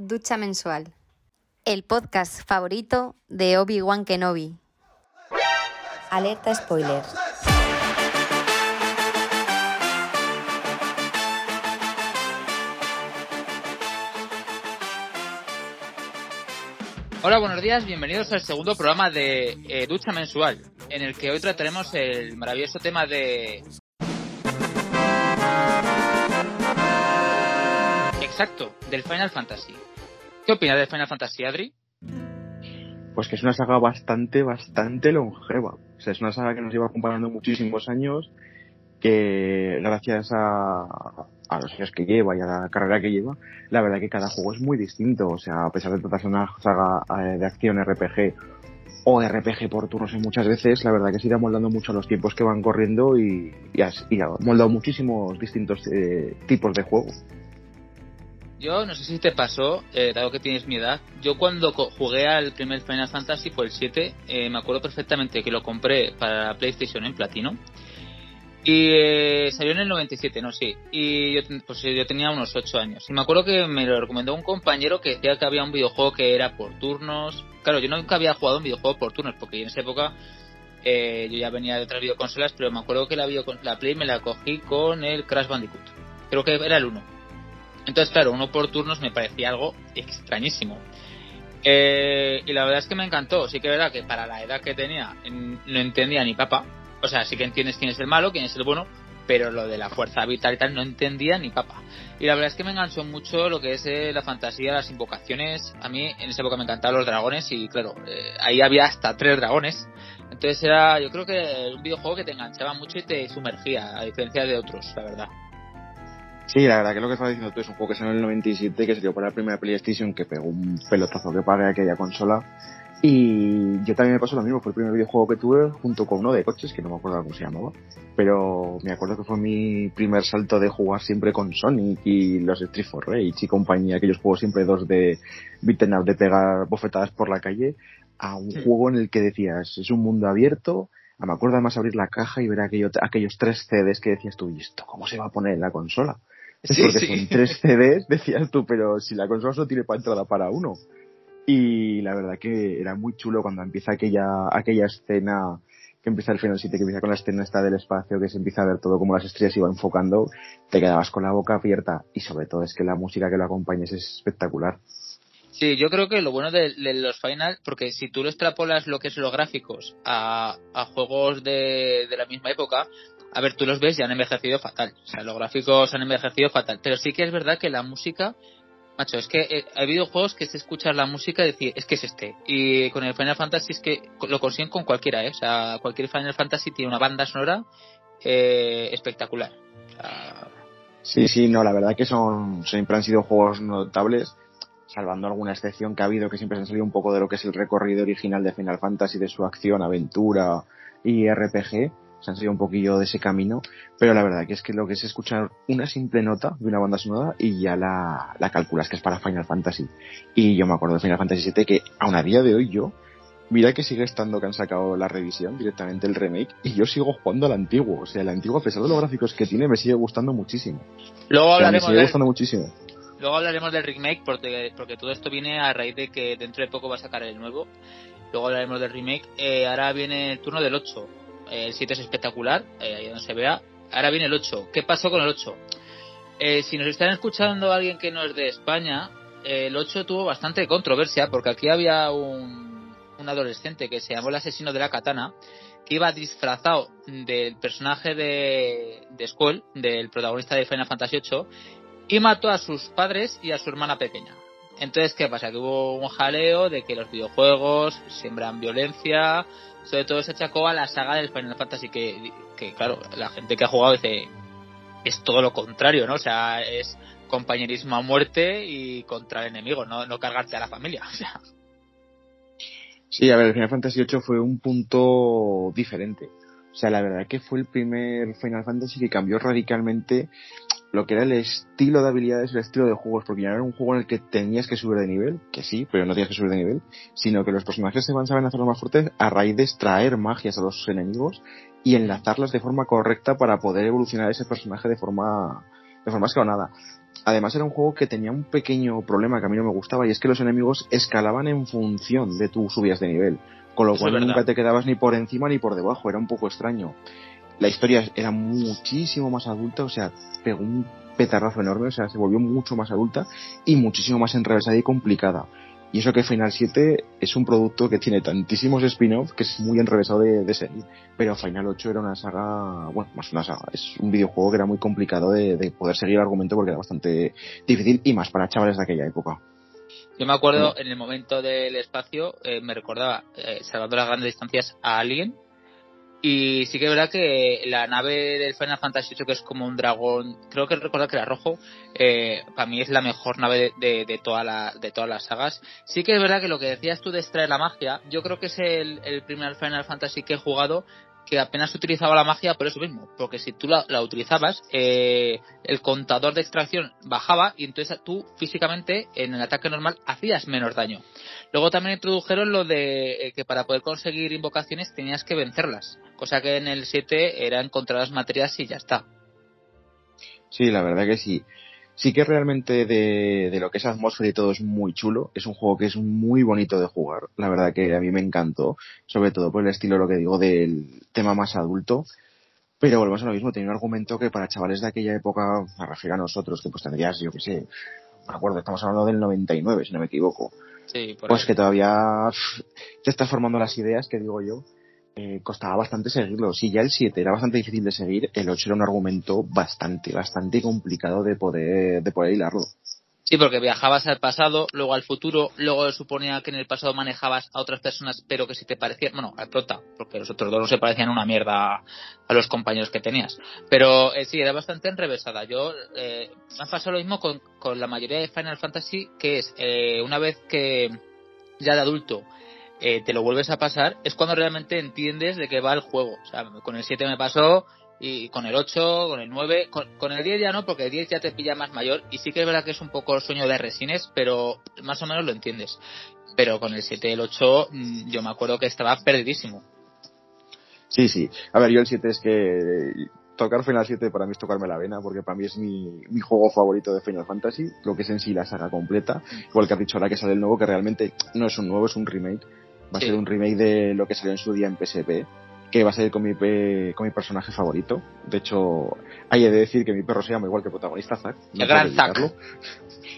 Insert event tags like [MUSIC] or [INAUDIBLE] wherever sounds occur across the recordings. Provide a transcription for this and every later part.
Ducha Mensual, el podcast favorito de Obi-Wan Kenobi. Alerta spoilers. Hola, buenos días, bienvenidos al segundo programa de eh, Ducha Mensual, en el que hoy trataremos el maravilloso tema de... Exacto, del Final Fantasy. ¿Qué opinas del Final Fantasy, Adri? Pues que es una saga bastante, bastante longeva. O sea, es una saga que nos lleva acompañando muchísimos años, que gracias a, a los años que lleva y a la carrera que lleva, la verdad que cada juego es muy distinto. O sea, a pesar de tratarse de una saga eh, de acción RPG o de RPG por turnos en muchas veces, la verdad que se irá moldando mucho los tiempos que van corriendo y, y, y ha moldado muchísimos distintos eh, tipos de juego. Yo no sé si te pasó, eh, dado que tienes mi edad, yo cuando jugué al primer Final Fantasy, fue el 7, eh, me acuerdo perfectamente que lo compré para la PlayStation en platino. Y eh, salió en el 97, no sí. Y yo, pues, yo tenía unos 8 años. Y me acuerdo que me lo recomendó un compañero que decía que había un videojuego que era por turnos. Claro, yo nunca había jugado un videojuego por turnos, porque en esa época eh, yo ya venía de otras videoconsolas, pero me acuerdo que la, la Play me la cogí con el Crash Bandicoot. Creo que era el 1 entonces, claro, uno por turnos me parecía algo extrañísimo. Eh, y la verdad es que me encantó. Sí que es verdad que para la edad que tenía no entendía ni papa. O sea, sí que entiendes quién es el malo, quién es el bueno, pero lo de la fuerza vital y tal no entendía ni papa. Y la verdad es que me enganchó mucho lo que es eh, la fantasía, las invocaciones. A mí en esa época me encantaban los dragones y claro, eh, ahí había hasta tres dragones. Entonces era, yo creo que un videojuego que te enganchaba mucho y te sumergía, a diferencia de otros, la verdad. Sí, la verdad que lo que estás diciendo tú es un juego que salió en el 97, que salió para la primera PlayStation, que pegó un pelotazo que para aquella consola. Y yo también me pasó lo mismo, fue el primer videojuego que tuve junto con uno de coches, que no me acuerdo cómo se llamaba. Pero me acuerdo que fue mi primer salto de jugar siempre con Sonic y los Street for Rage y compañía, aquellos juegos siempre dos de beaten up, de pegar bofetadas por la calle, a un sí. juego en el que decías, es un mundo abierto, me acuerdo además abrir la caja y ver aquello, aquellos tres CDs que decías tú, ¿y esto cómo se va a poner en la consola? Sí, porque sí. son tres CDs, [LAUGHS] decías tú, pero si la consola solo tiene para entrada para uno. Y la verdad que era muy chulo cuando empieza aquella, aquella escena que empieza el Final 7, que empieza con la escena esta del espacio, que se empieza a ver todo como las estrellas iban enfocando, te quedabas con la boca abierta y sobre todo es que la música que lo acompaña es espectacular. Sí, yo creo que lo bueno de, de, los Final, porque si tú lo extrapolas lo que es los gráficos a, a juegos de, de la misma época, a ver, tú los ves y han envejecido fatal. O sea, los gráficos han envejecido fatal. Pero sí que es verdad que la música, macho, es que eh, hay videojuegos que se escuchar la música y decir, es que es este. Y con el Final Fantasy es que lo consiguen con cualquiera, ¿eh? O sea, cualquier Final Fantasy tiene una banda sonora eh, espectacular. Sí, sí, no, la verdad que son, siempre han sido juegos notables salvando alguna excepción que ha habido que siempre se han salido un poco de lo que es el recorrido original de Final Fantasy, de su acción, aventura y RPG, se han seguido un poquillo de ese camino, pero la verdad que es que lo que es escuchar una simple nota de una banda sonora y ya la, la calculas que es para Final Fantasy. Y yo me acuerdo de Final Fantasy VII que aún a día de hoy yo, mira que sigue estando que han sacado la revisión, directamente el remake, y yo sigo jugando al antiguo. O sea, el antiguo, a pesar de los gráficos que tiene, me sigue gustando muchísimo. Luego hablaremos o sea, me sigue gustando muchísimo. Luego hablaremos del remake porque, porque todo esto viene a raíz de que dentro de poco va a sacar el nuevo. Luego hablaremos del remake. Eh, ahora viene el turno del 8. Eh, el 7 es espectacular, eh, ahí donde se vea. Ahora viene el 8. ¿Qué pasó con el 8? Eh, si nos están escuchando alguien que no es de España, el 8 tuvo bastante controversia porque aquí había un, un adolescente que se llamó el asesino de la katana que iba disfrazado del personaje de, de Skull, del protagonista de Final Fantasy VIII, y mató a sus padres y a su hermana pequeña. Entonces, ¿qué pasa? Que hubo un jaleo de que los videojuegos siembran violencia, sobre todo se achacó a la saga del Final Fantasy, que, que claro, la gente que ha jugado dice, es todo lo contrario, ¿no? O sea, es compañerismo a muerte y contra el enemigo, no, no cargarte a la familia, [LAUGHS] o sea. Sí, a ver, el Final Fantasy VIII fue un punto diferente. O sea, la verdad que fue el primer Final Fantasy que cambió radicalmente lo que era el estilo de habilidades, el estilo de juegos, porque ya no era un juego en el que tenías que subir de nivel, que sí, pero no tenías que subir de nivel, sino que los personajes se van a hacerlo más fuertes a raíz de extraer magias a los enemigos y enlazarlas de forma correcta para poder evolucionar ese personaje de forma, de forma escalonada. además era un juego que tenía un pequeño problema que a mí no me gustaba y es que los enemigos escalaban en función de tus subidas de nivel, con lo cual nunca te quedabas ni por encima ni por debajo, era un poco extraño. La historia era muchísimo más adulta, o sea, pegó un petarrazo enorme, o sea, se volvió mucho más adulta y muchísimo más enrevesada y complicada. Y eso que Final 7 es un producto que tiene tantísimos spin-offs que es muy enrevesado de, de, seguir. Pero Final 8 era una saga, bueno, más una saga, es un videojuego que era muy complicado de, de poder seguir el argumento porque era bastante difícil y más para chavales de aquella época. Yo me acuerdo en el momento del espacio, eh, me recordaba, eh, salvando las grandes distancias, a alguien y sí que es verdad que la nave del Final Fantasy VIII, que es como un dragón, creo que recordar que era rojo, eh, para mí es la mejor nave de, de, toda la, de todas las sagas. Sí que es verdad que lo que decías tú de extraer la magia, yo creo que es el, el primer Final Fantasy que he jugado que apenas utilizaba la magia por eso mismo, porque si tú la, la utilizabas, eh, el contador de extracción bajaba y entonces tú físicamente en el ataque normal hacías menos daño. Luego también introdujeron lo de eh, que para poder conseguir invocaciones tenías que vencerlas, cosa que en el 7 era encontrar las materias y ya está. Sí, la verdad que sí sí que realmente de, de, lo que es atmósfera y todo es muy chulo. Es un juego que es muy bonito de jugar. La verdad que a mí me encantó. Sobre todo por el estilo, lo que digo, del tema más adulto. Pero volvemos a lo mismo, tenía un argumento que para chavales de aquella época, me refiero a nosotros, que pues tendrías, yo que sé, me acuerdo, estamos hablando del 99, si no me equivoco. Sí, por pues ahí. que todavía te estás formando las ideas, que digo yo, eh, costaba bastante seguirlo. Si ya el 7 era bastante difícil de seguir, el 8 era un argumento bastante, bastante complicado de poder, de poder hilarlo. Sí, porque viajabas al pasado, luego al futuro, luego suponía que en el pasado manejabas a otras personas, pero que si te parecían, bueno, al prota, porque los otros dos no se parecían una mierda a los compañeros que tenías. Pero eh, sí, era bastante enrevesada. Yo, eh, me ha pasado lo mismo con, con la mayoría de Final Fantasy, que es, eh, una vez que ya de adulto eh, te lo vuelves a pasar, es cuando realmente entiendes de qué va el juego. O sea, con el 7 me pasó, y con el 8, con el 9, con, el 10 ya no, porque el 10 ya te pilla más mayor, y sí que es verdad que es un poco el sueño de Resines, pero más o menos lo entiendes. Pero con el 7 y el 8, yo me acuerdo que estaba perdidísimo. Sí, sí. A ver, yo el 7 es que tocar Final 7 para mí es tocarme la vena, porque para mí es mi, mi juego favorito de Final Fantasy, lo que es en sí la saga completa, igual que has dicho ahora que sale el nuevo, que realmente no es un nuevo, es un remake, va a ser un remake de lo que salió en su día en PSP, que va a ser con mi, con mi personaje favorito. De hecho, hay de decir que mi perro se llama igual que el protagonista, Zack. No el gran Zack.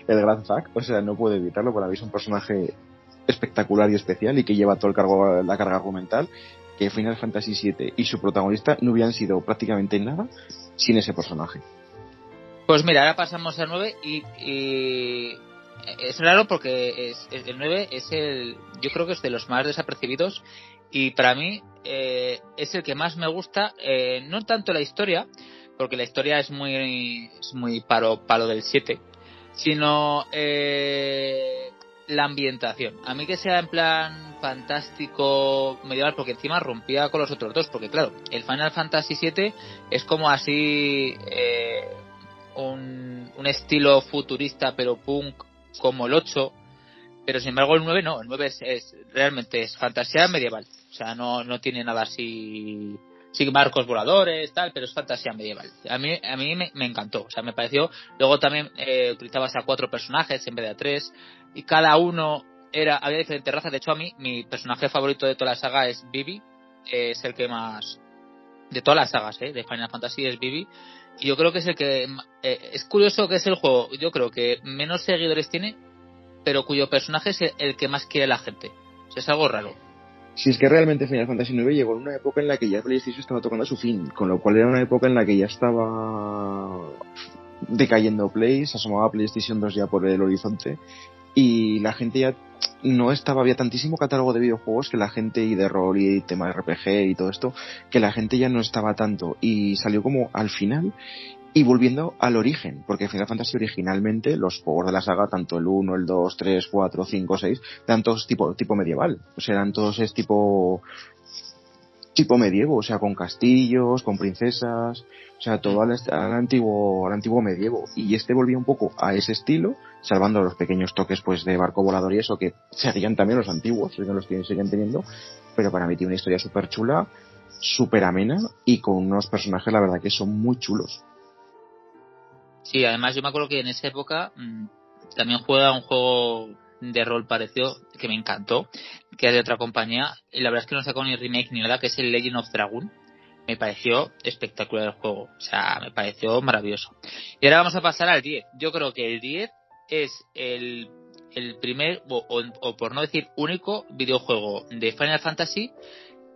El gran Zack, o sea, no puedo evitarlo, para mí es un personaje espectacular y especial y que lleva todo el cargo, la carga argumental que Final Fantasy VII y su protagonista no hubieran sido prácticamente nada sin ese personaje. Pues mira, ahora pasamos al 9 y, y es raro porque es, el 9 es el, yo creo que es de los más desapercibidos y para mí eh, es el que más me gusta, eh, no tanto la historia, porque la historia es muy, es muy palo, palo del 7, sino eh, la ambientación. A mí que sea en plan fantástico medieval, porque encima rompía con los otros dos, porque claro, el Final Fantasy VII es como así eh, un, un estilo futurista pero punk como el 8, pero sin embargo el 9 no, el 9 es, es realmente es fantasía medieval, o sea, no, no tiene nada así sí marcos voladores tal pero es fantasía medieval. A mí a mí me, encantó o sea me pareció luego también eh, utilizabas a cuatro personajes en vez de a tres y cada uno era había diferentes razas. De hecho a mí mi personaje favorito de toda la saga es Vivi eh, es el que más de todas las sagas eh, de Final Fantasy es y yo creo que es el que eh, es curioso que es el juego yo creo que menos seguidores tiene pero cuyo personaje es el, que más quiere la gente. O sea, es algo raro. Si es que realmente Final Fantasy IX llegó en una época en la que ya PlayStation estaba tocando a su fin, con lo cual era una época en la que ya estaba decayendo Play, se asomaba PlayStation 2 ya por el horizonte y la gente ya no estaba, había tantísimo catálogo de videojuegos que la gente y de rol y tema RPG y todo esto, que la gente ya no estaba tanto y salió como al final y volviendo al origen, porque Final Fantasy originalmente, los juegos de la saga, tanto el 1, el 2, 3, 4, 5, 6, eran todos tipo, tipo medieval. O sea, eran todos es tipo, tipo medievo, o sea, con castillos, con princesas, o sea, todo al, al, antiguo, al antiguo medievo. Y este volvía un poco a ese estilo, salvando los pequeños toques pues de barco volador y eso, que seguían también los antiguos, siguen los que siguen teniendo, pero para mí tiene una historia súper chula, súper amena y con unos personajes la verdad que son muy chulos. Sí, además yo me acuerdo que en esa época mm, también juega un juego de rol parecido que me encantó, que es de otra compañía, y la verdad es que no sacó ni remake ni nada, que es el Legend of Dragon. Me pareció espectacular el juego, o sea, me pareció maravilloso. Y ahora vamos a pasar al 10. Yo creo que el 10 es el, el primer, o, por no decir único, videojuego de Final Fantasy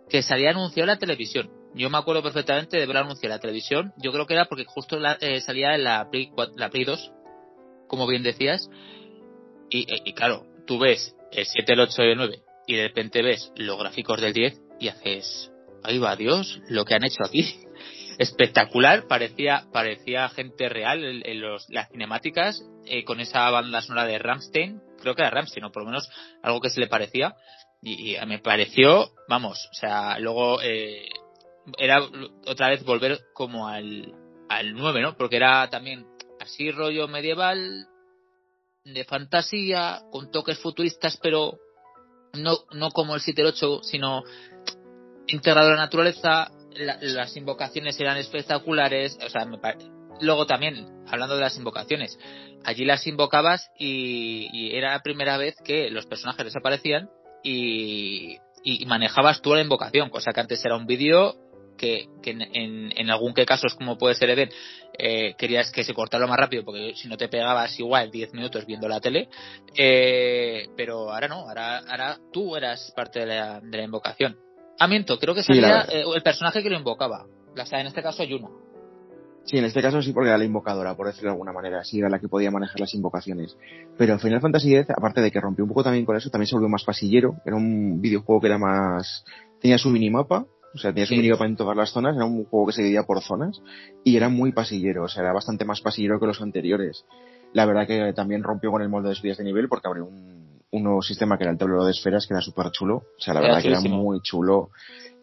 que salía anunciado en la televisión. Yo me acuerdo perfectamente de ver anunciado en la televisión. Yo creo que era porque justo la, eh, salía la Play, la Play 2, como bien decías, y, claro, tú ves el 7, el 8 y el 9 y de repente ves los gráficos del 10 y haces, ahí va Dios, lo que han hecho aquí. [LAUGHS] Espectacular, parecía, parecía gente real en, los, las cinemáticas, eh, con esa banda sonora de Ramstein, creo que era Ramstein, o por lo menos algo que se le parecía, y, me pareció, vamos, o sea, luego eh, era otra vez volver como al, al 9, ¿no? Porque era también así rollo medieval, de fantasía, con toques futuristas, pero no, no como el 7-8, sino integrado a la naturaleza, las invocaciones eran espectaculares, o sea, me luego también, hablando de las invocaciones, allí las invocabas y, era la primera vez que los personajes desaparecían y, y manejabas tú la invocación, cosa que antes era un vídeo que, en, en, algún que casos como puede ser Eden eh, querías que se cortara lo más rápido porque si no te pegabas igual 10 minutos viendo la tele eh, pero ahora no ahora, ahora tú eras parte de la, de la invocación. Ah miento creo que salía eh, el personaje que lo invocaba. La, en este caso Yuna Sí, en este caso sí porque era la invocadora, por decirlo de alguna manera, sí era la que podía manejar las invocaciones. Pero Final Fantasy X, aparte de que rompió un poco también con eso, también se volvió más pasillero, era un videojuego que era más, tenía su minimapa, o sea, tenías un minimapa en todas las zonas, era un juego que se dividía por zonas y era muy pasillero, o sea, era bastante más pasillero que los anteriores. La verdad que también rompió con el molde de subidas de nivel porque abrió un, un nuevo sistema que era el tablero de esferas que era súper chulo. O sea, la verdad que era muy chulo.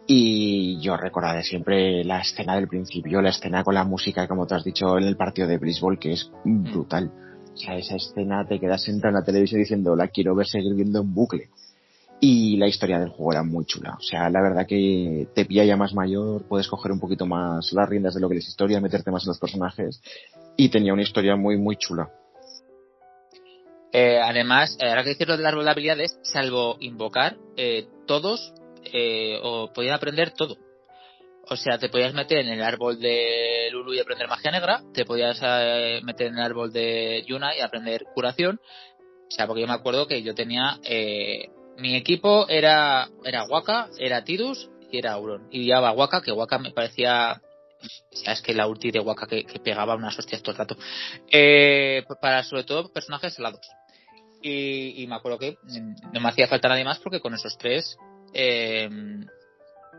Y yo recordaré siempre la escena del principio, la escena con la música, como te has dicho, en el partido de béisbol, que es mm. brutal. O sea, esa escena te quedas sentado en la televisión diciendo, la quiero ver seguir viendo en bucle y la historia del juego era muy chula. O sea, la verdad que te pilla ya más mayor, puedes coger un poquito más las riendas de lo que es historia, meterte más en los personajes y tenía una historia muy, muy chula. Eh, además, eh, ahora que decir lo de las habilidades, salvo invocar, eh, todos eh, o podían aprender todo. O sea, te podías meter en el árbol de Lulu y aprender magia negra, te podías eh, meter en el árbol de Yuna y aprender curación. O sea, porque yo me acuerdo que yo tenía eh, mi equipo era, era Waka, era Tidus y era Auron. Y llevaba Waka, que Waka me parecía es que la ulti de Waka que, pegaba unas hostias todo el rato. Eh, para sobre todo personajes helados. Y, me acuerdo que no me hacía falta nadie más porque con esos tres eh,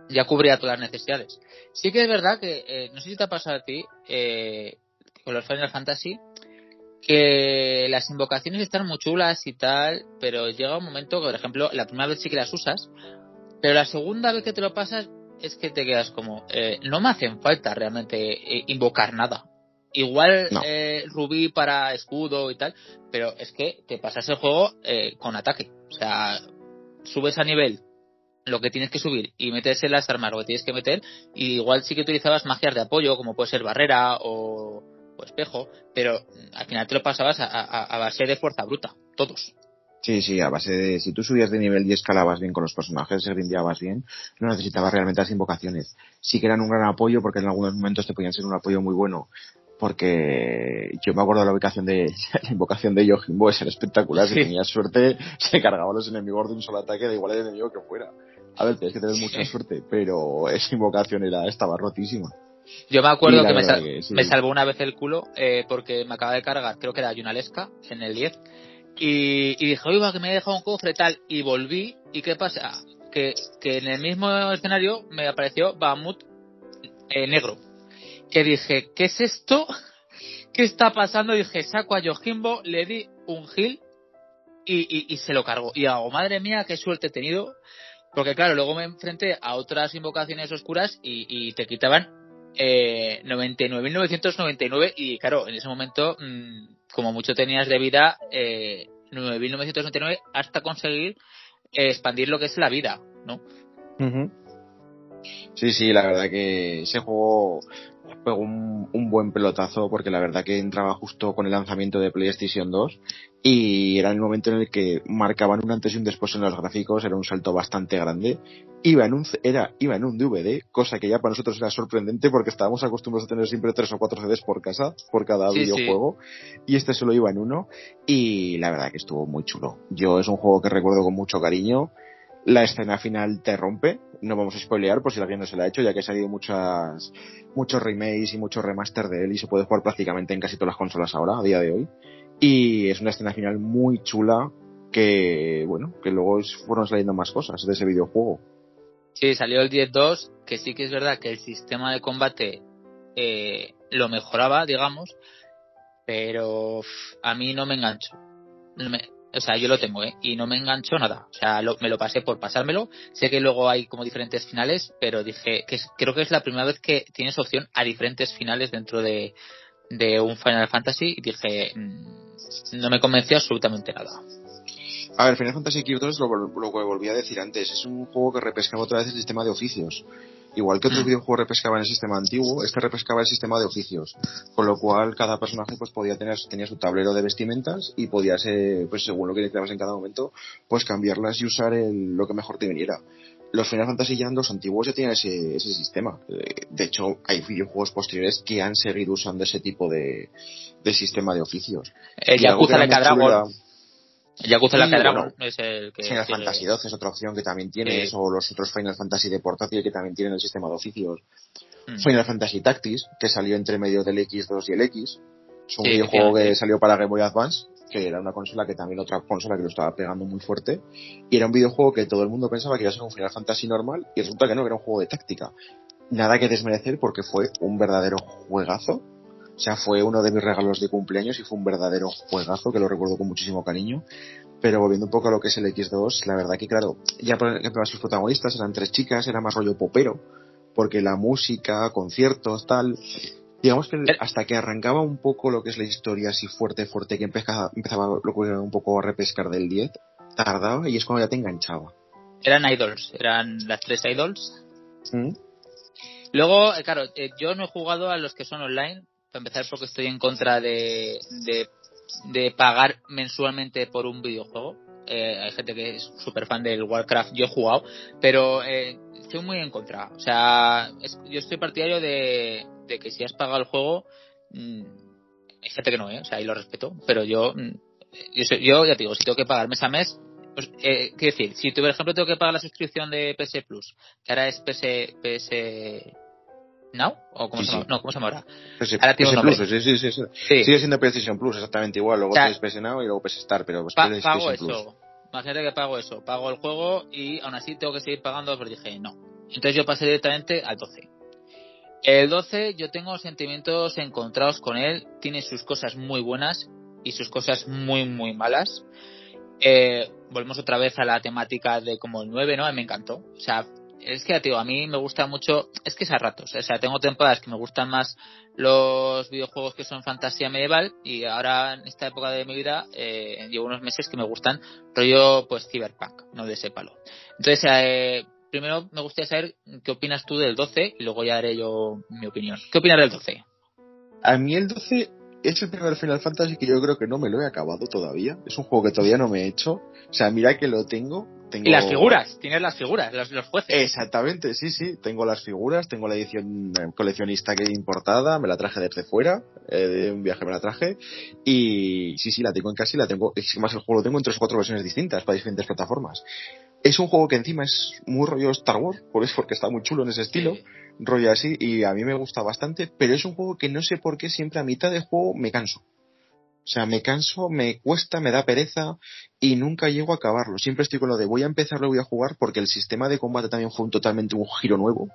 ya cubría todas las necesidades. Sí que es verdad que, eh, no sé si te ha pasado a ti, con los Final Fantasy, que las invocaciones están muy chulas y tal, pero llega un momento que, por ejemplo, la primera vez sí que las usas, pero la segunda vez que te lo pasas es que te quedas como, eh, no me hacen falta realmente eh, invocar nada. Igual eh, rubí para escudo y tal, pero es que te pasas el juego eh, con ataque. O sea, subes a nivel lo que tienes que subir y metes en las armas lo que tienes que meter, y igual sí que utilizabas magias de apoyo, como puede ser barrera o espejo, pero al final te lo pasabas a, base de fuerza bruta, todos. Sí, sí, a base de, si tú subías de nivel y escalabas bien con los personajes, se grindeabas bien, no necesitabas realmente las invocaciones. Sí que eran un gran apoyo porque en algunos momentos te podían ser un apoyo muy bueno, porque yo me acuerdo de la ubicación de, [LAUGHS] la invocación de Yojimbo, era espectacular, si tenías suerte, se cargaba los enemigos de un solo ataque, da igual el enemigo que fuera. A ver, tienes que tener mucha suerte, pero esa invocación era, estaba rotísima. Yo me acuerdo que, me, salvó una vez el culo eh, porque me acaba de cargar, creo que era Yunalesca en el 10. Y, y dije, oiga, que me he dejado un cofre tal. Y volví. ¿Y qué pasa? Que, que en el mismo escenario me apareció Bahamut eh, negro. Que dije, ¿qué es esto? [LAUGHS] ¿Qué está pasando? Y dije, saco a Yojimbo, le di un gil y, y, se lo cargó. Y hago, madre mía, qué suerte he tenido. Porque claro, luego me enfrenté a otras invocaciones oscuras y, y te quitaban eh, 99.999 y claro, en ese momento, mm, como mucho tenías de vida, eh, 9.999 hasta conseguir eh, expandir lo que es la vida, ¿no? Sí, sí, la verdad que ese juego pegó un, un, buen pelotazo porque la verdad que entraba justo con el lanzamiento de PlayStation 2 y era el momento en el que marcaban un antes y un después en los gráficos, era un salto bastante grande. Iba en un, era, iba en un DVD, cosa que ya para nosotros era sorprendente porque estábamos acostumbrados a tener siempre tres o cuatro CDs por casa, por cada Sí, videojuego, y este solo iba en uno, y la verdad que estuvo muy chulo. Yo es un juego que recuerdo con mucho cariño. La escena final te rompe, no vamos a spoilear por si alguien no se la ha hecho, ya que ha salido muchas, muchos remakes y muchos remaster de él y se puede jugar prácticamente en casi todas las consolas ahora, a día de hoy. Y es una escena final muy chula que, bueno, que luego fueron saliendo más cosas de ese videojuego. Sí, salió el 10.2, que sí que es verdad que el sistema de combate eh, lo mejoraba, digamos, pero a mí no me me- o sea, yo lo tengo, ¿eh? Y no me enganchó nada. O sea, lo- me lo pasé por pasármelo. Sé que luego hay como diferentes finales, pero dije que creo que es la primera vez que tienes opción a diferentes finales dentro de, de un Final Fantasy y dije, mm, no me convenció absolutamente nada. A ver, Final Fantasy XII es lo, lo que volví a decir antes, es un juego que repescaba otra vez el sistema de oficios. Igual que otros Mm. videojuegos repescaban el sistema antiguo, este repescaba el sistema de oficios. Con lo cual cada personaje pues podía tener, tenía su tablero de vestimentas y podías, eh, pues según lo que necesitabas en cada momento, pues cambiarlas y usar el- lo que mejor te viniera. Los Final Fantasy ya los antiguos ya tenían ese, ese sistema. Eh, De hecho, hay videojuegos posteriores que han seguido usando ese tipo de, de sistema de oficios. El Yakuza era Like Yakuza Sí, Like a bueno. Dragon es el que Final Fantasy XII es otra opción que también tienes, Sí. o los otros Final Fantasy de portátil que también tienen el sistema de oficios. Mm. Final Fantasy Tactics, que salió entre medio del X2 y el X. Es un Sí, videojuego que salió para Game Boy Advance, que era una consola que también otra consola que lo estaba pegando muy fuerte. Y era un videojuego que todo el mundo pensaba que iba a ser un Final Fantasy normal, y resulta que no, que era un juego de táctica. Nada que desmerecer porque fue un verdadero juegazo. O sea, fue uno de mis regalos de cumpleaños y fue un verdadero juegazo que lo recuerdo con muchísimo cariño. Pero volviendo un poco a lo que es el X2, la verdad que claro, ya por ejemplo sus protagonistas eran tres chicas, era más rollo popero, porque la música, conciertos, tal, digamos que hasta que arrancaba un poco lo que es la historia así fuerte, fuerte, que empezaba, empezaba un poco a repescar del 10, tardaba y es cuando ya te enganchaba. Eran idols, eran las tres idols. ¿Mm? Luego, eh, claro, eh, yo no he jugado a los que son online, para empezar porque estoy en contra de, de, de pagar mensualmente por un videojuego. Eh, hay gente que es súper fan del Warcraft, yo he jugado, pero eh, estoy muy en contra. O sea, es- yo estoy partidario de, que si has pagado el juego, mm, hay gente que no, ¿eh? o sea, ahí lo respeto, pero yo, mm, yo, yo ya te digo, si tengo que pagar mes a mes, pues, eh, quiero decir, si tú, por ejemplo, tengo que pagar la suscripción de PS Plus, que ahora es PS, PS Now, o cómo Sí, se llama, sí. no, ¿cómo se llama ahora? PS, Ahora Plus, sí, sí, sí, Sigue siendo PlayStation Plus, exactamente igual. Luego O sea, PS Now y luego PS Star, pero Pa- PlayStation pago Plus. eso. Imagínate que pago eso. Pago el juego y aún así tengo que seguir pagando, pero dije no. Entonces yo pasé directamente al 12. El 12 yo tengo sentimientos encontrados con él. Tiene sus cosas muy buenas y sus cosas muy, muy malas. Eh, volvemos otra vez a la temática de como el 9, ¿no? Me encantó. O sea, es que, a mí me gusta mucho, es que es a ratos, o sea, tengo temporadas que me gustan más los videojuegos que son fantasía medieval y ahora en esta época de mi vida eh, llevo unos meses que me gustan rollo pues cyberpunk, no de ese palo. Entonces, eh, primero me gustaría saber qué opinas tú del 12 y luego ya daré yo mi opinión. ¿Qué opinas del 12? A mí el 12 es el primer Final Fantasy que yo creo que no me lo he acabado todavía. Es un juego que todavía no me he hecho. O sea, mira que lo tengo. Tengo... Y las figuras, tienes las figuras, los, los jueces. Exactamente, sí, sí. Tengo las figuras, tengo la edición eh, coleccionista que importada, me la traje desde fuera, eh, de un viaje me la traje. Y sí, sí, la tengo en casa y la tengo. Es que más el juego lo tengo en tres o cuatro versiones distintas para diferentes plataformas. Es un juego que encima es muy rollo Star Wars, por eso porque está muy chulo en ese estilo, Sí. rollo así, y a mí me gusta bastante, pero es un juego que no sé por qué siempre a mitad de juego me canso. O sea, me canso, me cuesta, me da pereza y nunca llego a acabarlo. Siempre estoy con lo de voy a empezarlo, voy a jugar porque el sistema de combate también fue un totalmente un giro nuevo.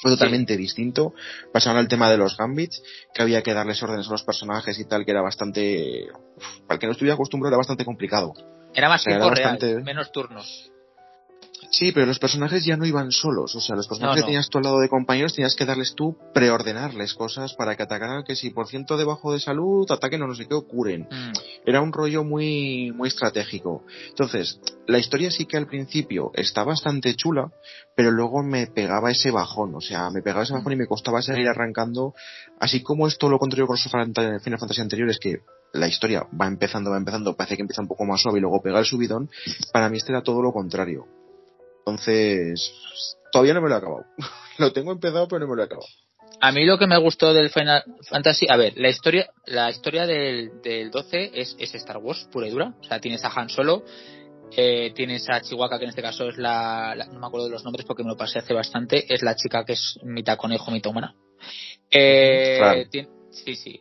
Fue Sí. totalmente distinto. Pasaron al tema de los gambits, que había que darles órdenes a los personajes y tal, que era bastante... uf, para el que no estuviera acostumbrado era bastante complicado. Era más o sea, tiempo era real, bastante- menos turnos. Sí, pero los personajes ya no iban solos. O sea, los personajes No, no. que tenías tú al lado de compañeros tenías que darles tú preordenarles cosas para que atacaran que si por ciento debajo de salud ataquen o no sé qué o curen. Mm. Era un rollo muy, muy estratégico. Entonces, la historia sí que al principio está bastante chula, pero luego me pegaba ese bajón. O sea, me pegaba ese bajón y me costaba seguir arrancando. Así como esto lo contrario con los Final Final Fantasy anteriores, que la historia va empezando, va empezando, parece que empieza un poco más suave y luego pega el subidón. Para mí este era todo lo contrario. Entonces, todavía no me lo he acabado. [LAUGHS] lo tengo empezado, pero no me lo he acabado. A mí lo que me gustó del Final Fantasy, a ver, la historia, la historia del, del 12 es, es Star Wars pura y dura. O sea, tienes a Han Solo, eh, tienes a Chihuahua, que en este caso es la, la- no me acuerdo de los nombres porque me lo pasé hace bastante, es la chica que es mitad conejo, mitad humana. Eh, Claro. sí, sí.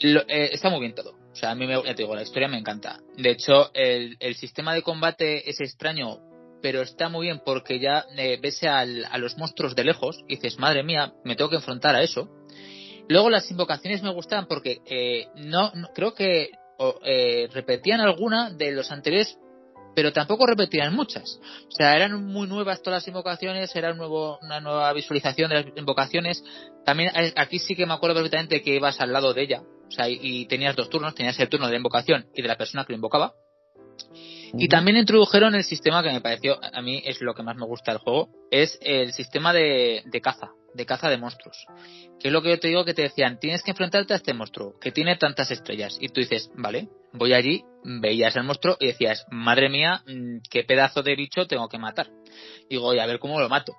Lo- eh, está muy bien todo. O sea, a mí me, ya te digo, la historia me encanta. De hecho, el, el sistema de combate es extraño, pero está muy bien porque ya eh, ves al- a los monstruos de lejos y dices, madre mía, me tengo que enfrentar a eso. Luego las invocaciones me gustaban porque eh, no, creo que eh, repetían alguna de los anteriores, pero tampoco repetían muchas. O sea, eran muy nuevas todas las invocaciones, era nuevo, una nueva visualización de las invocaciones. También eh, aquí sí que me acuerdo perfectamente que ibas al lado de ella, o sea, y, y tenías dos turnos, tenías el turno de invocación y de la persona que lo invocaba. Y también introdujeron el sistema que me pareció, a mí es lo que más me gusta del juego, es el sistema de, de caza, de caza de monstruos. Que es lo que yo te digo que te decían, tienes que enfrentarte a este monstruo, que tiene tantas estrellas. Y tú dices, vale, voy allí, veías el monstruo y decías, madre mía, mm, qué pedazo de bicho tengo que matar. Y digo, "Oye, a ver cómo lo mato.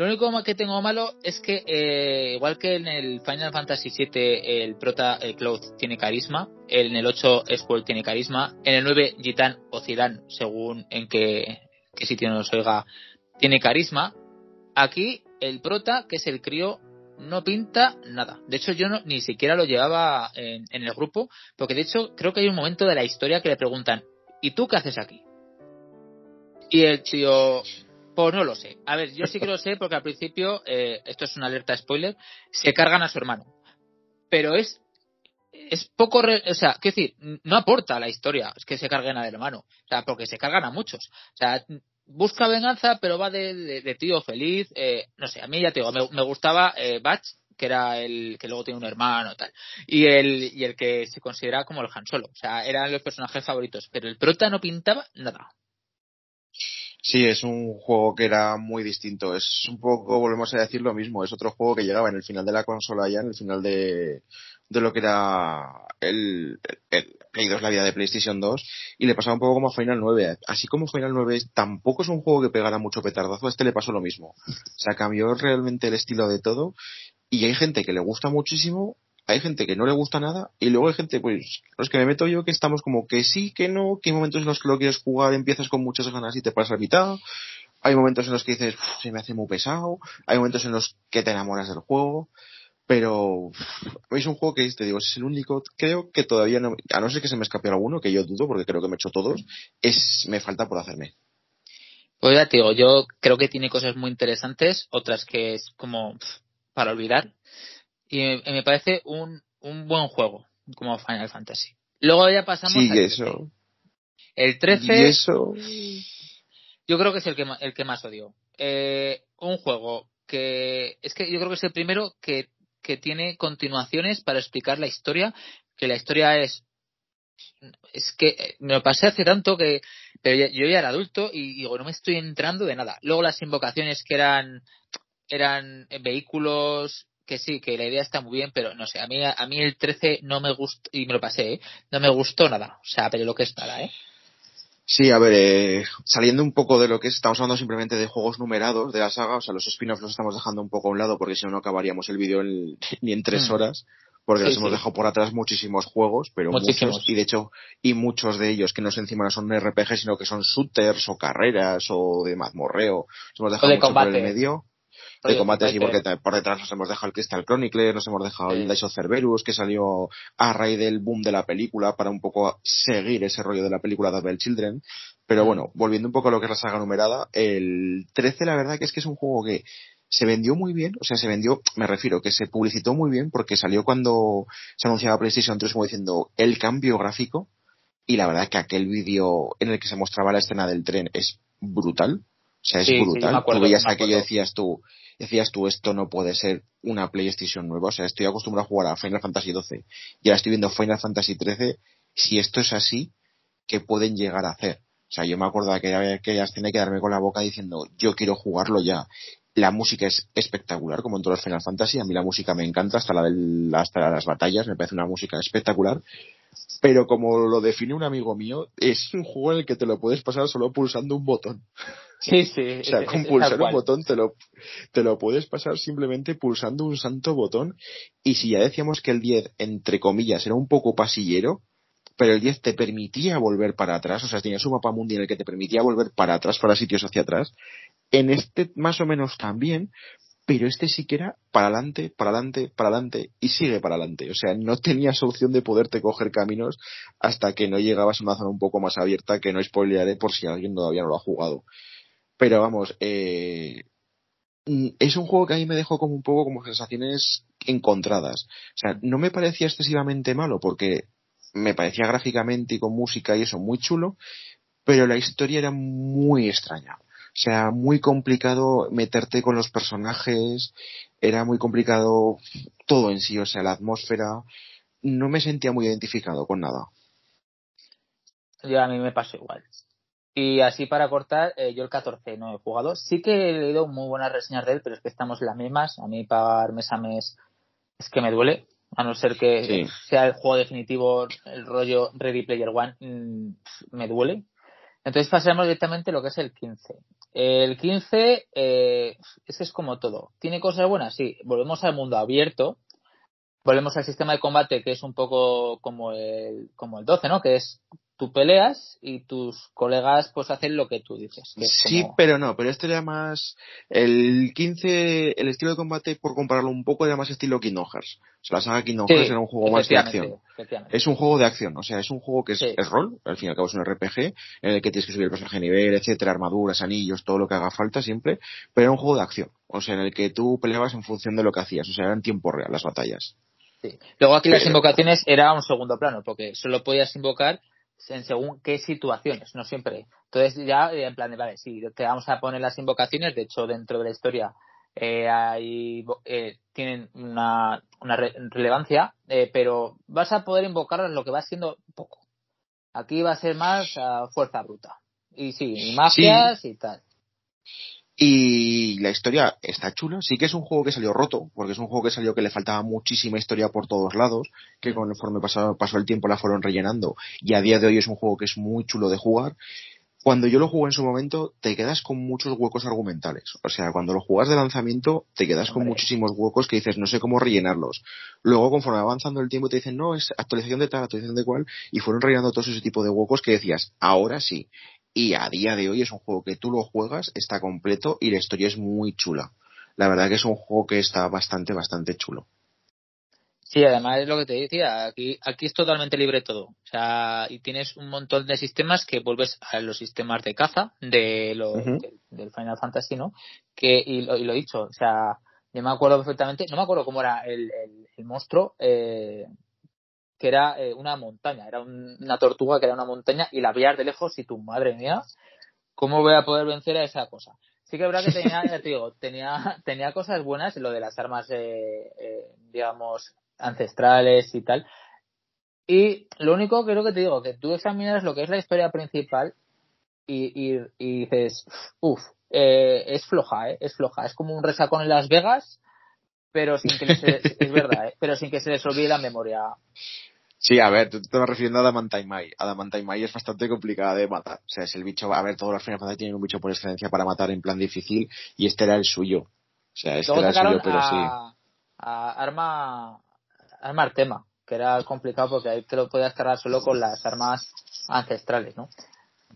Lo único que tengo malo es que, eh, igual que en el Final Fantasy VII el prota, el Cloud, tiene carisma, en el 8 Squall tiene carisma, en el 9 Gitan o Zidane, según en qué, qué sitio nos oiga, tiene carisma. Aquí el prota, que es el crío, no pinta nada. De hecho, yo no, ni siquiera lo llevaba en, en el grupo, porque de hecho creo que hay un momento de la historia que le preguntan, ¿y tú qué haces aquí? Y el tío, pues no lo sé. A ver, yo sí que lo sé porque al principio, eh, esto es una alerta spoiler, se cargan a su hermano. Pero es es poco, re- o sea, quiero decir, no aporta a la historia es que se carguen al hermano, o sea, porque se cargan a muchos. O sea, busca venganza, pero va de, de- de tío feliz, eh, no sé, a mí ya te digo, me, me gustaba eh, Batch, que era el que luego tiene un hermano tal, y el, y el que se considera como el Han Solo, o sea, eran los personajes favoritos, pero el prota no pintaba nada. Sí, es un juego que era muy distinto. Es un poco, volvemos a decir lo mismo, es otro juego que llegaba en el final de la consola ya, en el final de, de lo que era el, el Play 2, la vida de PlayStation 2, y le pasaba un poco como a Final 9. Así como Final 9 es- tampoco es un juego que pegara mucho petardazo, a este le pasó lo mismo. O sea, cambió realmente el estilo de todo, y hay gente que le gusta muchísimo, hay gente que no le gusta nada, y luego hay gente, pues, los que me meto yo, que estamos como que sí, que no, que hay momentos en los que lo quieres jugar, empiezas con muchas ganas y te pasas a mitad, hay momentos en los que dices, "Uf, se me hace muy pesado, hay momentos en los que te enamoras del juego, pero es un juego que, te digo, es el único, creo que todavía no, a no ser que se me escape alguno, que yo dudo, porque creo que me he hecho todos, es, me falta por hacerme. Pues ya te digo, yo creo que tiene cosas muy interesantes, otras que es como para olvidar. Y me, me parece un, un buen juego, como Final Fantasy. Luego ya pasamos Sí, al eso. 13. El Y 13, eso, yo creo que es el que, el que más odio. Eh, un juego que es que yo creo que es el primero que, que tiene continuaciones para explicar la historia, que la historia es es que eh, me lo pasé hace tanto que pero ya- yo ya era adulto y digo no me estoy entrando de nada luego las invocaciones que eran eran eh, vehículos que sí que la idea está muy bien pero no sé a mí a mí el 13 no me gustó y me lo pasé ¿eh? no me gustó nada o sea pero lo que es nada eh Sí, a ver, eh, saliendo un poco de lo que es, estamos hablando simplemente de juegos numerados de la saga, o sea, los spin-offs los estamos dejando un poco a un lado porque si no, no acabaríamos el vídeo [LAUGHS] ni en tres Mm. horas, porque Sí, nos hemos dejado por atrás muchísimos juegos, pero Muchísimos. muchos, y de hecho, y muchos de ellos que no son encima no son RPG, sino que son shooters o carreras o de mazmorreo, nos hemos dejado de mucho por combate. el medio. De combate, sí, Fighter. porque por detrás nos hemos dejado el Crystal Chronicle, nos hemos dejado el Sí. Dice of Cerberus, que salió a raíz del boom de la película para un poco seguir ese rollo de la película de Abel Children. Pero Mm. bueno, volviendo un poco a lo que es la saga numerada, el 13 la verdad que es que es un juego que se vendió muy bien, o sea, se vendió, me refiero, que se publicitó muy bien porque salió cuando se anunciaba PlayStation 3 como diciendo el cambio gráfico y la verdad que aquel vídeo en el que se mostraba la escena del tren es brutal. O sea, es brutal. tú veías aquello decías tú, decías tú, esto no puede ser una PlayStation nueva. O sea, estoy acostumbrado a jugar a Final Fantasy XII y ahora estoy viendo Final Fantasy XIII. Si esto es así, ¿qué pueden llegar a hacer? O sea, yo me acuerdo de que, que ellas tenía que darme con la boca diciendo, yo quiero jugarlo ya. La música es espectacular, como en todos los Final Fantasy. A mí la música me encanta, hasta la de hasta las batallas, me parece una música espectacular. Pero como lo define un amigo mío, es un juego en el que te lo puedes pasar solo pulsando un botón. Sí, sí. [LAUGHS] o sea, con pulsar un botón te lo, te lo puedes pasar simplemente pulsando un santo botón. Y si ya decíamos que el 10, entre comillas, era un poco pasillero, pero el 10 te permitía volver para atrás, o sea, tenías un mapa mundial en el que te permitía volver para atrás, para sitios hacia atrás. En este más o menos también, pero este sí que era para adelante, para adelante, para adelante y sigue para adelante. O sea, no tenías opción de poderte coger caminos hasta que no llegabas a una zona un poco más abierta que no spoilearé por si alguien todavía no lo ha jugado. Pero vamos, eh, es un juego que a mí me dejó como un poco como sensaciones encontradas. O sea, no me parecía excesivamente malo porque me parecía gráficamente y con música y eso muy chulo, pero la historia era muy extraña. O sea, muy complicado meterte con los personajes, era muy complicado todo en sí, o sea, la atmósfera. No me sentía muy identificado con nada. Yo a mí me pasó igual. Y así para cortar, eh, yo el 14 no he jugado. Sí que he leído muy buenas reseñas de él, pero es que estamos las mismas. A mí pagar mes a mes es que me duele a no ser que sea el juego definitivo, el rollo Ready Player One, mm, me duele. Entonces pasaremos directamente a lo que es el 15. El 15 eh, es es como todo. ¿Tiene cosas buenas? Sí. Volvemos al mundo abierto. Volvemos al sistema de combate que es un poco como el, como el 12, ¿no? Que es tú peleas y tus colegas pues hacen lo que tú dices. sí, pero no, pero este era más el 15, el estilo de combate por compararlo un poco era más estilo Kingdom Hearts. O sea, la saga Kingdom Hearts era un juego más de acción. Es un juego de acción, o sea, es un juego que es, rol, al fin y al cabo es un RPG en el que tienes que subir el personaje de nivel, etcétera, armaduras, anillos, todo lo que haga falta siempre, pero era un juego de acción, o sea, en el que tú peleabas en función de lo que hacías, o sea, era en tiempo real las batallas. Sí. Luego aquí las invocaciones era un segundo plano, porque solo podías invocar en según qué situaciones, no siempre. Entonces ya en plan de, vale, sí, te vamos a poner las invocaciones, de hecho dentro de la historia eh, hay, eh, tienen una, una relevancia, eh, pero vas a poder invocarlas lo que va siendo poco. Aquí va a ser más fuerza bruta. Y sí, y magias y tal. Y la historia está chula. Sí que es un juego que salió roto, porque es un juego que salió que le faltaba muchísima historia por todos lados, que conforme pasó, pasó el tiempo la fueron rellenando. Y a día de hoy es un juego que es muy chulo de jugar. Cuando yo lo jugué en su momento, te quedas con muchos huecos argumentales. O sea, cuando lo jugas de lanzamiento, te quedas con muchísimos huecos que dices, no sé cómo rellenarlos. Luego, conforme avanzando el tiempo, te dicen, no, es actualización de tal, actualización de cual, y fueron rellenando todo ese tipo de huecos que decías, ahora sí y a día de hoy es un juego que tú lo juegas, está completo y la historia es muy chula. La verdad que es un juego que está bastante, bastante chulo. Sí, además es lo que te decía, aquí, aquí es totalmente libre todo. O sea, y tienes un montón de sistemas que vuelves a los sistemas de caza de lo, del Final Fantasy, ¿no? Que, y lo, y lo he dicho, o sea, yo me acuerdo perfectamente, no me acuerdo cómo era el, el, monstruo, eh, que era eh, una montaña, era una tortuga que era una montaña y la veías de lejos y tu madre mía, ¿cómo voy a poder vencer a esa cosa? Sí que es verdad que tenía, [LAUGHS] ya te digo, tenía, tenía cosas buenas, lo de las armas, eh, eh, digamos, ancestrales y tal. Y lo único que creo que te digo, que tú examinas lo que es la historia principal y, y, dices, uff, es floja, es floja. Es como un resacón en Las Vegas, pero sin que se, [LAUGHS] es verdad, pero sin que se les olvide la memoria. Sí, a ver, tú te estás refiriendo a Adamantaimai. Adamantaimai es bastante complicada de matar. O sea, es el bicho, a ver, todos los Final Fantasy tienen un bicho por excelencia para matar en plan difícil y este era el suyo. O sea, este era el suyo, pero sí. A arma, arma Artema, que era complicado porque ahí te lo podías cargar solo con las armas ancestrales, ¿no?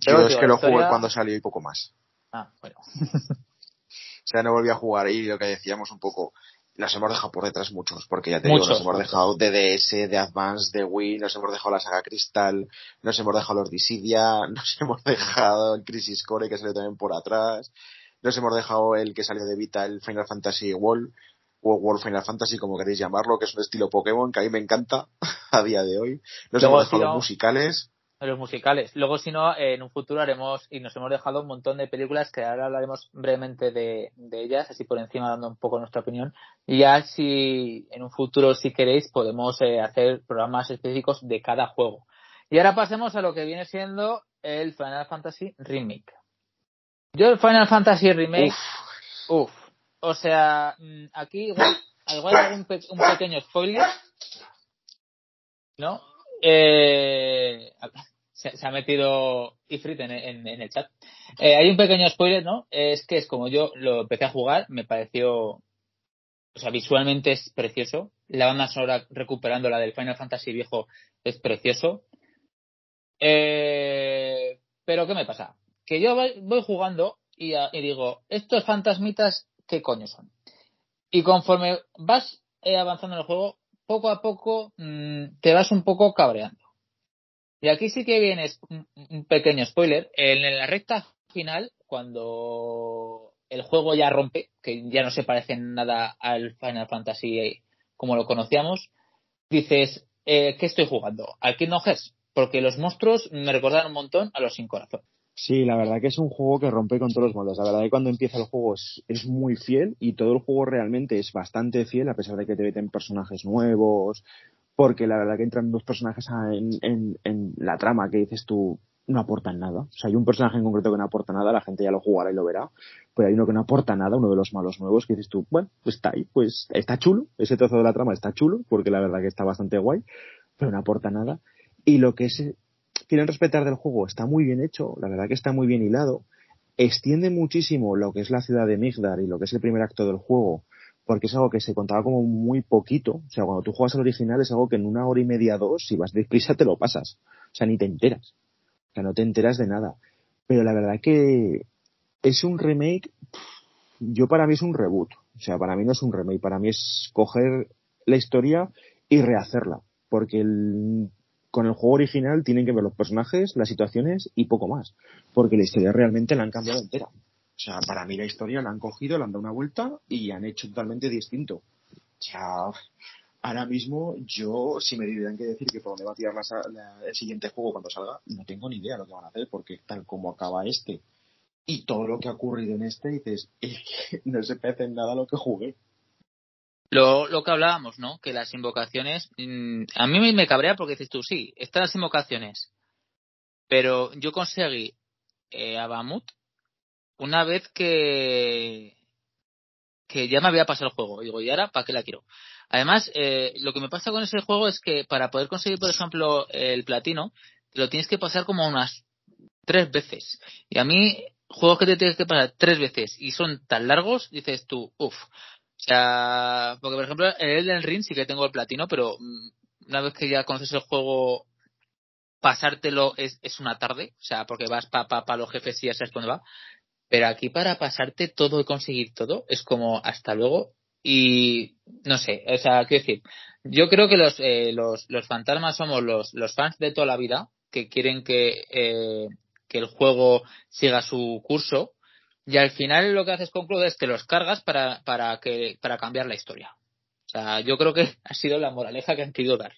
Pero, Yo es que lo jugué cuando salió y poco más. Ah, bueno. [LAUGHS] o sea, no volví a jugar y lo que decíamos un poco, nos hemos dejado por detrás muchos, porque ya te digo, nos hemos dejado de DS, de Advance, de Wii, nos hemos dejado la saga Crystal, nos hemos dejado los Dissidia, [LAUGHS] nos hemos dejado el Crisis Core que salió también por atrás, nos hemos dejado el que salió de Vita, el Final Fantasy World, o World Final Fantasy, como queréis llamarlo, que es un estilo Pokémon que a mí me encanta [LAUGHS] a día de hoy. Nos hemos dejado los musicales. Los musicales. Luego, si no, en un futuro haremos, y nos hemos dejado un montón de películas que ahora hablaremos brevemente de, ellas, así por encima dando un poco nuestra opinión. Y ya si en un futuro, si queréis, podemos eh, hacer programas específicos de cada juego. Y ahora pasemos a lo que viene siendo el Final Fantasy Remake. Yo el Final Fantasy Remake, uff, o sea, mm, aquí igual, igual hay un, un pequeño spoiler, ¿no? Eh, se, ha metido Ifrit en, el chat. Eh, hay un pequeño spoiler, ¿no? Es que es como yo lo empecé a jugar, me pareció, o sea, visualmente es precioso. La banda sonora recuperando la del Final Fantasy viejo es precioso. Eh, pero ¿qué me pasa? Que yo voy jugando y, digo, estos fantasmitas, ¿qué coño son? Y conforme vas avanzando en el juego, poco a poco mm, te vas un poco cabreando. Y aquí sí que viene un, pequeño spoiler. En la recta final, cuando el juego ya rompe, que ya no se parece nada al Final Fantasy como lo conocíamos, dices, eh, ¿qué estoy jugando? ¿Al Kingdom Hearts? Porque los monstruos me recordaron un montón a los sin corazón. Sí, la verdad que es un juego que rompe con todos los moldes. La verdad que cuando empieza el juego es, muy fiel y todo el juego realmente es bastante fiel a pesar de que te meten personajes nuevos, porque la verdad que entran dos personajes en, en, la trama que dices tú no aportan nada. O sea, hay un personaje en concreto que no aporta nada, la gente ya lo jugará y lo verá, pero hay uno que no aporta nada, uno de los malos nuevos que dices tú, bueno, pues está ahí, pues está chulo, ese trozo de la trama está chulo, porque la verdad que está bastante guay, pero no aporta nada. Y lo que es quieren respetar del juego está muy bien hecho, la verdad que está muy bien hilado, extiende muchísimo lo que es la ciudad de Migdar y lo que es el primer acto del juego, porque es algo que se contaba como muy poquito, o sea, cuando tú juegas al original es algo que en una hora y media, dos, si vas deprisa te lo pasas, o sea, ni te enteras, o sea, no te enteras de nada, pero la verdad que es un remake, yo para mí es un reboot, o sea, para mí no es un remake, para mí es coger la historia y rehacerla, porque con el juego original tienen que ver los personajes, las situaciones y poco más. Porque la historia realmente la han cambiado entera. O sea, para mí la historia la han cogido, la han dado una vuelta y han hecho totalmente distinto. O sea, ahora mismo yo, si me tuvieran que decir que por dónde va a tirar el siguiente juego cuando salga, no tengo ni idea de lo que van a hacer porque tal como acaba este y todo lo que ha ocurrido en este, dices, es que no se parece en nada lo que jugué. Lo, lo que hablábamos, ¿no? Que las invocaciones, mm, a mí me cabrea porque dices tú, sí, están las invocaciones, pero yo conseguí eh, a Bamut una vez que que ya me había pasado el juego. Digo, ¿y ahora para qué la quiero? Además, eh, lo que me pasa con ese juego es que para poder conseguir, por ejemplo, el platino, lo tienes que pasar como unas tres veces. Y a mí, juegos que te tienes que pasar tres veces y son tan largos, dices tú, uff, o sea, porque por ejemplo, en el del Ring sí que tengo el platino, pero mm, una vez que ya conoces el juego, pasártelo es, es una tarde, o sea, porque vas para pa, pa los jefes y ya sabes dónde va. Pero aquí para pasarte todo y conseguir todo es como hasta luego y no sé, o sea, quiero decir, yo creo que los, eh, los, los fantasmas somos los, los fans de toda la vida que quieren que, eh, que el juego siga su curso y al final lo que haces con Club es que los cargas para, para, que, para cambiar la historia. O sea, yo creo que [LAUGHS] ha sido la moraleja que han querido dar.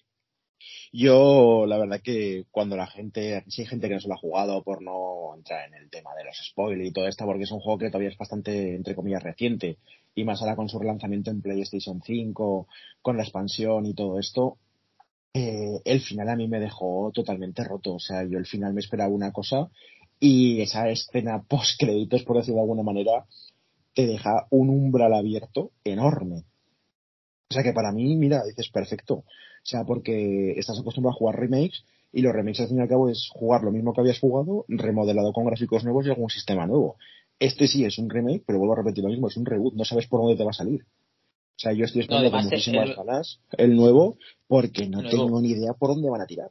Yo, la verdad que cuando la gente, si hay gente que no se lo ha jugado por no entrar en el tema de los spoilers y todo esto, porque es un juego que todavía es bastante, entre comillas, reciente, y más ahora con su relanzamiento en PlayStation 5, con la expansión y todo esto, eh, el final a mí me dejó totalmente roto. O sea, yo el final me esperaba una cosa y esa escena post créditos, por decirlo de alguna manera, te deja un umbral abierto enorme. O sea que para mí, mira, dices perfecto. O sea, porque estás acostumbrado a jugar remakes y los remakes al fin y al cabo es jugar lo mismo que habías jugado, remodelado con gráficos nuevos y algún sistema nuevo. Este sí es un remake, pero vuelvo a repetir lo mismo, es un reboot, no sabes por dónde te va a salir. O sea, yo estoy esperando con muchísimas ganas el nuevo porque no tengo ni idea por dónde van a tirar.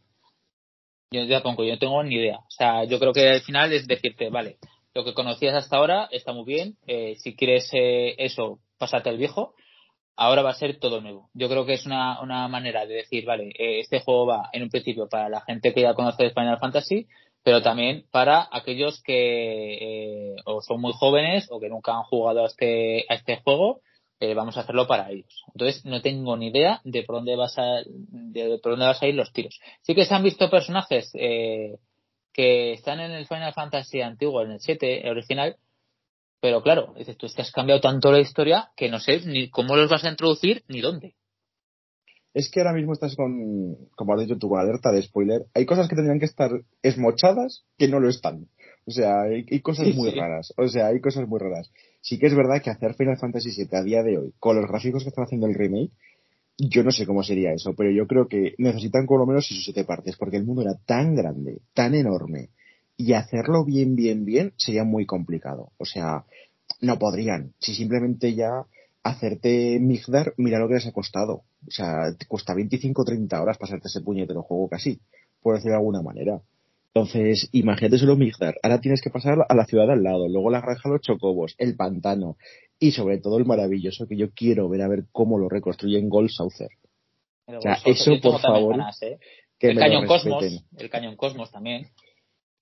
Yo ya pongo, yo no tengo ni idea. O sea, yo creo que al final es decirte, vale, lo que conocías hasta ahora está muy bien. Eh, si quieres eh, eso, pásate el viejo. Ahora va a ser todo nuevo. Yo creo que es una, una manera de decir, vale, eh, este juego va en un principio para la gente que ya conoce Final Fantasy, pero también para aquellos que o son muy jóvenes o que nunca han jugado a este, a este juego eh, vamos a hacerlo para ellos. Entonces no tengo ni idea de por dónde vas a de por dónde vas a ir los tiros. Sí que se han visto personajes eh, que están en el Final Fantasy antiguo, en el 7, el original, pero claro, dices tú es que has cambiado tanto la historia que no sé ni cómo los vas a introducir ni dónde. Es que ahora mismo estás con, como has dicho tú, con alerta de spoiler. Hay cosas que tendrían que estar esmochadas que no lo están. O sea, hay, cosas muy raras. O sea, hay cosas muy raras. Sí que es verdad que hacer Final Fantasy VII a día de hoy, con los gráficos que están haciendo el remake, yo no sé cómo sería eso, pero yo creo que necesitan por lo menos sus siete partes, porque el mundo era tan grande, tan enorme, y hacerlo bien, bien, bien sería muy complicado. O sea, no podrían. Si simplemente ya hacerte Migdar, mira lo que les ha costado. O sea, te cuesta 25 o 30 horas pasarte ese puñetero juego casi, por decirlo de alguna manera. Entonces, imagínate solo Migdar. Ahora tienes que pasar a la ciudad al lado, luego la granja de los chocobos, el pantano y sobre todo el maravilloso que yo quiero ver a ver cómo lo reconstruyen Gold Saucer. O sea, eso por favor. ¿eh? que el Cañón Cosmos, el Cañón Cosmos también.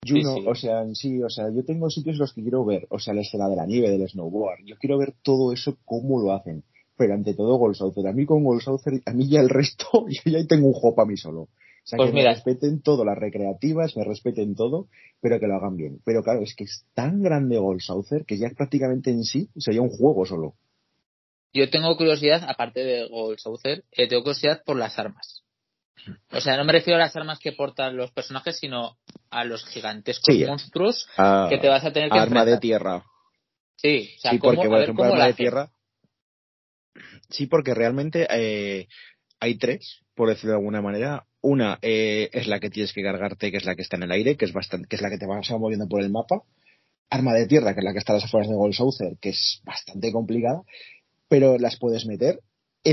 Juno, o sea, sí, o sea, yo tengo sitios los que quiero ver, o sea, la escena de la nieve, del snowboard, yo quiero ver todo eso, cómo lo hacen. Pero ante todo Gold Saucer, a mí con Gold Saucer, a mí ya el resto, [LAUGHS] yo ya tengo un juego para mí solo. O sea, pues que me respeten todo, las recreativas, me respeten todo, pero que lo hagan bien. Pero claro, es que es tan grande Gold Saucer que ya prácticamente en sí sería un juego solo. Yo tengo curiosidad, aparte de Gold Saucer, eh, tengo curiosidad por las armas. O sea, no me refiero a las armas que portan los personajes, sino a los gigantescos monstruos que te vas a tener que Arma de tierra. Sí, o sea, sí, porque, por ejemplo, arma de tierra. Sí, porque realmente eh, hay tres, por decirlo de alguna manera. Una eh, es la que tienes que cargarte, que es la que está en el aire, que es bastante, que es la que te vas a moviendo por el mapa. Arma de tierra, que es la que está a las afueras de Gold Saucer, que es bastante complicada, pero las puedes meter.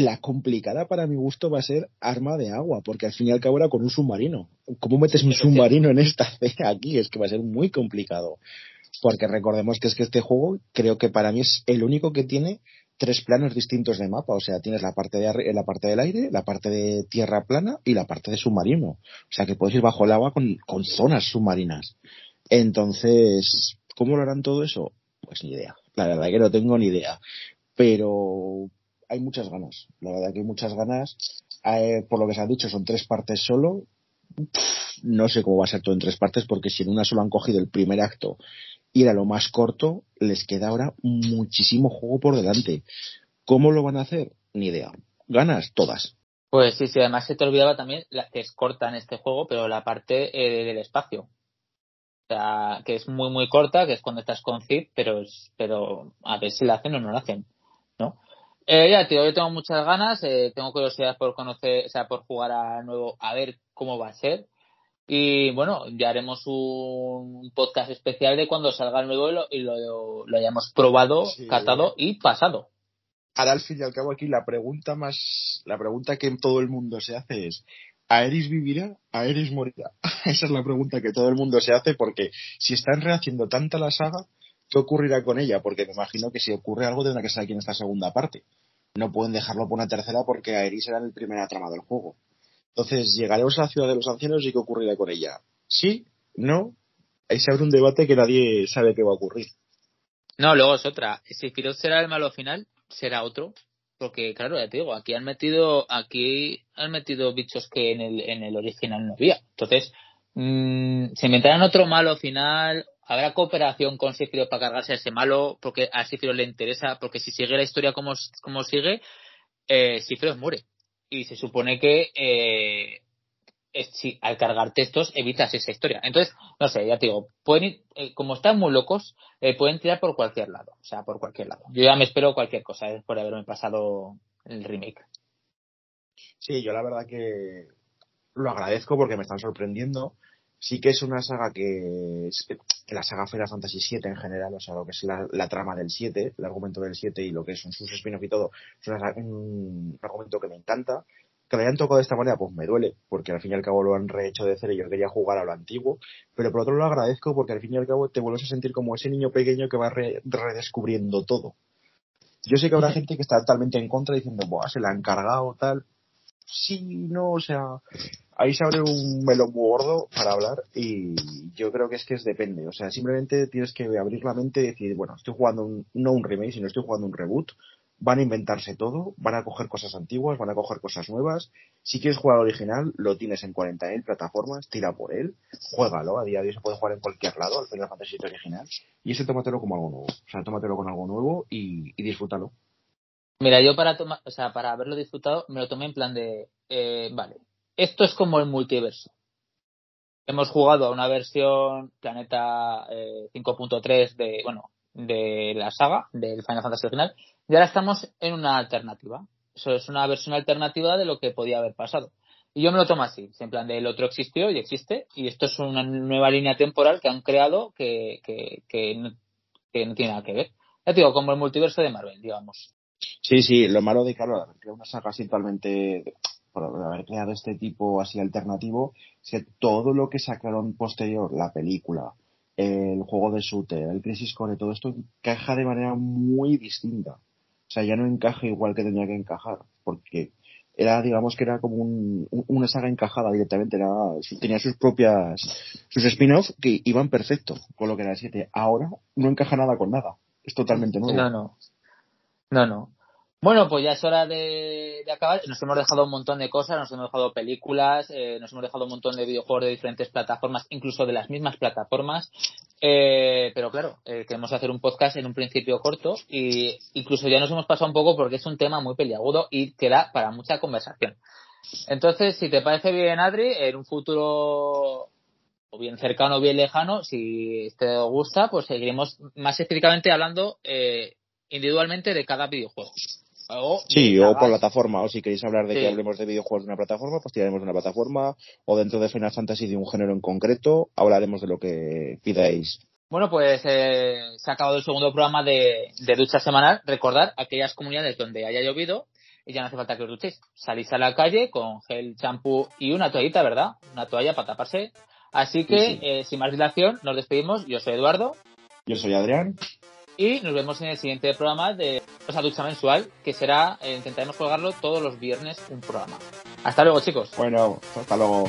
La complicada para mi gusto va a ser arma de agua, porque al fin y al cabo era con un submarino. ¿Cómo metes un submarino en esta [LAUGHS] aquí? Es que va a ser muy complicado. Porque recordemos que es que este juego creo que para mí es el único que tiene tres planos distintos de mapa. O sea, tienes la parte, de, la parte del aire, la parte de tierra plana y la parte de submarino. O sea, que puedes ir bajo el agua con, con zonas submarinas. Entonces, ¿cómo lo harán todo eso? Pues ni idea. La verdad que no tengo ni idea. Pero hay muchas ganas. La verdad que hay muchas ganas. Eh, por lo que se ha dicho, son tres partes solo. no sé cómo va a ser todo en tres partes, porque si en una solo han cogido el primer acto y era lo más corto, les queda ahora muchísimo juego por delante. ¿Cómo lo van a hacer? Ni idea. Ganas todas. Pues sí, sí, además se te olvidaba también la que es corta en este juego, pero la parte eh, del espacio. O sea, que es muy, muy corta, que es cuando estás con Zip, pero, pero a ver si la hacen o no la hacen, ¿no? Eh, ya, tío, yo tengo muchas ganas, eh, tengo curiosidad por conocer, o sea, por jugar a nuevo, a ver cómo va a ser. Y bueno, ya haremos un podcast especial de cuando salga el nuevo y lo, lo, hayamos probado, catado y pasado. Ahora al fin y al cabo aquí la pregunta más, la pregunta que todo el mundo se hace es, ¿Aeris vivirá? ¿Aeris morirá? [LAUGHS] Esa es la pregunta que todo el mundo se hace porque si están rehaciendo tanta la saga, ¿qué ocurrirá con ella? Porque me imagino que si ocurre algo tendrá que ser aquí en esta segunda parte. No pueden dejarlo por una tercera porque Aeris era el primer trama del juego. Entonces, llegaremos a la ciudad de los ancianos y qué ocurrirá con ella. ¿Sí? ¿No? Ahí se abre un debate que nadie sabe qué va a ocurrir. No, luego es otra. Si Firoz será el malo final, será otro. Porque, claro, ya te digo, aquí han metido, aquí han metido bichos que en el, en el original no había. Entonces, mmm, se inventarán otro malo final, habrá cooperación con Sephiroth para cargarse a ese malo, porque a Sephiroth le interesa, porque si sigue la historia como, como sigue, eh, muere y se supone que eh, si, al cargar textos evitas esa historia. Entonces, no sé, ya te digo, pueden eh, como están muy locos, eh, pueden tirar por cualquier lado, o sea, por cualquier lado. Yo ya me espero cualquier cosa después de haberme pasado el remake. Sí, yo la verdad que lo agradezco porque me están sorprendiendo. Sí que es una saga que, que la saga Final Fantasy VII en general, o sea, lo que es la, trama del 7, el argumento del 7 y lo que son sus spin y todo, es un, argumento que me encanta. Que lo hayan tocado de esta manera, pues me duele, porque al fin y al cabo lo han rehecho de cero y yo quería jugar a lo antiguo, pero por otro lado lo agradezco porque al fin y al cabo te vuelves a sentir como ese niño pequeño que va redescubriendo todo. Yo sé que habrá gente que está totalmente en contra diciendo, Buah, se la han cargado, tal. Sí, no, o sea, ahí se abre un melón gordo para hablar y yo creo que es que es depende. O sea, simplemente tienes que abrir la mente y decir, bueno, estoy jugando un, no un remake, sino estoy jugando un reboot. van a inventarse todo, van a coger cosas antiguas, van a coger cosas nuevas. Si quieres jugar al original, lo tienes en 40.000 plataformas, tira por él, juégalo. A día de hoy se puede jugar en cualquier lado, al Final Fantasy VII original. Y ese tómatelo como algo nuevo. O sea, tómatelo con algo nuevo y, y disfrútalo. Mira, yo para tomar, o sea, para haberlo disfrutado, me lo tomé en plan de, eh, vale, esto es como el multiverso. Hemos jugado a una versión Planeta eh, 5.3 de, bueno, de la saga, del Final Fantasy original, y ahora estamos en una alternativa. Eso es una versión alternativa de lo que podía haber pasado. Y yo me lo tomo así, en plan de el otro existió y existe, y esto es una nueva línea temporal que han creado que, que, que, no, que no tiene nada que ver. Ya te digo, como el multiverso de Marvel, digamos. Sí, sí, lo malo de, claro, creado una saga así totalmente, por haber creado este tipo así alternativo, es que todo lo que sacaron posterior, la película, el juego de shooter, el Crisis Core, todo esto encaja de manera muy distinta. O sea, ya no encaja igual que tenía que encajar, porque era, digamos que era como un, una saga encajada directamente, era, tenía sus propias, sus spin-offs que iban perfecto con lo que era el 7. Ahora no encaja nada con nada, es totalmente nuevo. No, no. No, no. Bueno, pues ya es hora de, acabar. Nos hemos dejado un montón de cosas, nos hemos dejado películas, eh, nos hemos dejado un montón de videojuegos de diferentes plataformas, incluso de las mismas plataformas. Eh, pero claro, eh, queremos hacer un podcast en un principio corto y incluso ya nos hemos pasado un poco porque es un tema muy peliagudo y que da para mucha conversación. Entonces, si te parece bien, Adri, en un futuro o bien cercano o bien lejano, si te gusta, pues seguiremos más específicamente hablando eh, individualmente de cada videojuego. O sí, o por plataforma, o si queréis hablar de sí. que hablemos de videojuegos de una plataforma, pues tiraremos de una plataforma, o dentro de Final Fantasy de un género en concreto, hablaremos de lo que pidáis. Bueno, pues eh, se ha acabado el segundo programa de, de ducha semanal. Recordar aquellas comunidades donde haya llovido y ya no hace falta que os duchéis. Salís a la calle con gel, champú y una toallita, ¿verdad? Una toalla para taparse. Así que, sí, sí. Eh, sin más dilación, nos despedimos. Yo soy Eduardo. Yo soy Adrián y nos vemos en el siguiente programa de esa ducha mensual que será eh, intentaremos colgarlo todos los viernes un programa. Hasta luego chicos. Bueno hasta luego